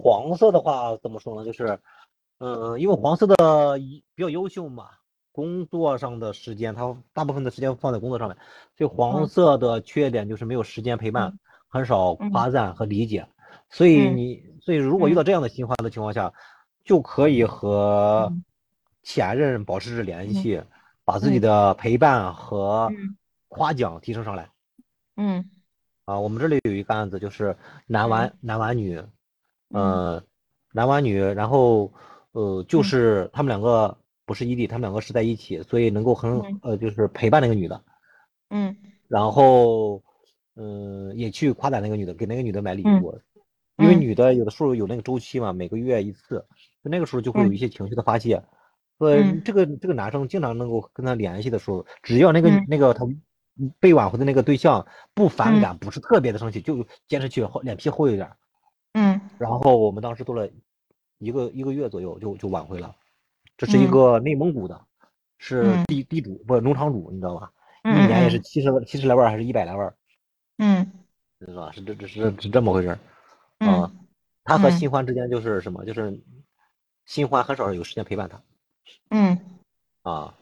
黄色的话怎么说呢？就是，嗯，因为黄色的比较优秀嘛，工作上的时间他大部分的时间放在工作上面，所以黄色的缺点就是没有时间陪伴，很少夸赞和理解。所以你，所以如果遇到这样的新欢的情况下，就可以和前任保持着联系，把自己的陪伴和夸奖提升上来。嗯。啊，我们这里有一个案子，就是男玩男玩女，嗯，男玩女，然后呃，就是他们两个不是异地，他们两个是在一起，所以能够很呃，就是陪伴那个女的，嗯，然后嗯，也去夸赞那个女的，给那个女的买礼物，因为女的有的时候有那个周期嘛，每个月一次，就那个时候就会有一些情绪的发泄，呃，这个这个男生经常能够跟他联系的时候，只要那个那个他。被挽回的那个对象不反感，不是特别的生气，就坚持去厚脸皮厚一点。嗯，然后我们当时做了一个一个月左右，就就挽回了。这是一个内蒙古的，是地地主不是农场主，你知道吧？一年也是七十七十来万还是一百来万？嗯，是吧？是这这是是这么回事啊。他和新欢之间就是什么？就是新欢很少有时间陪伴他。嗯，啊。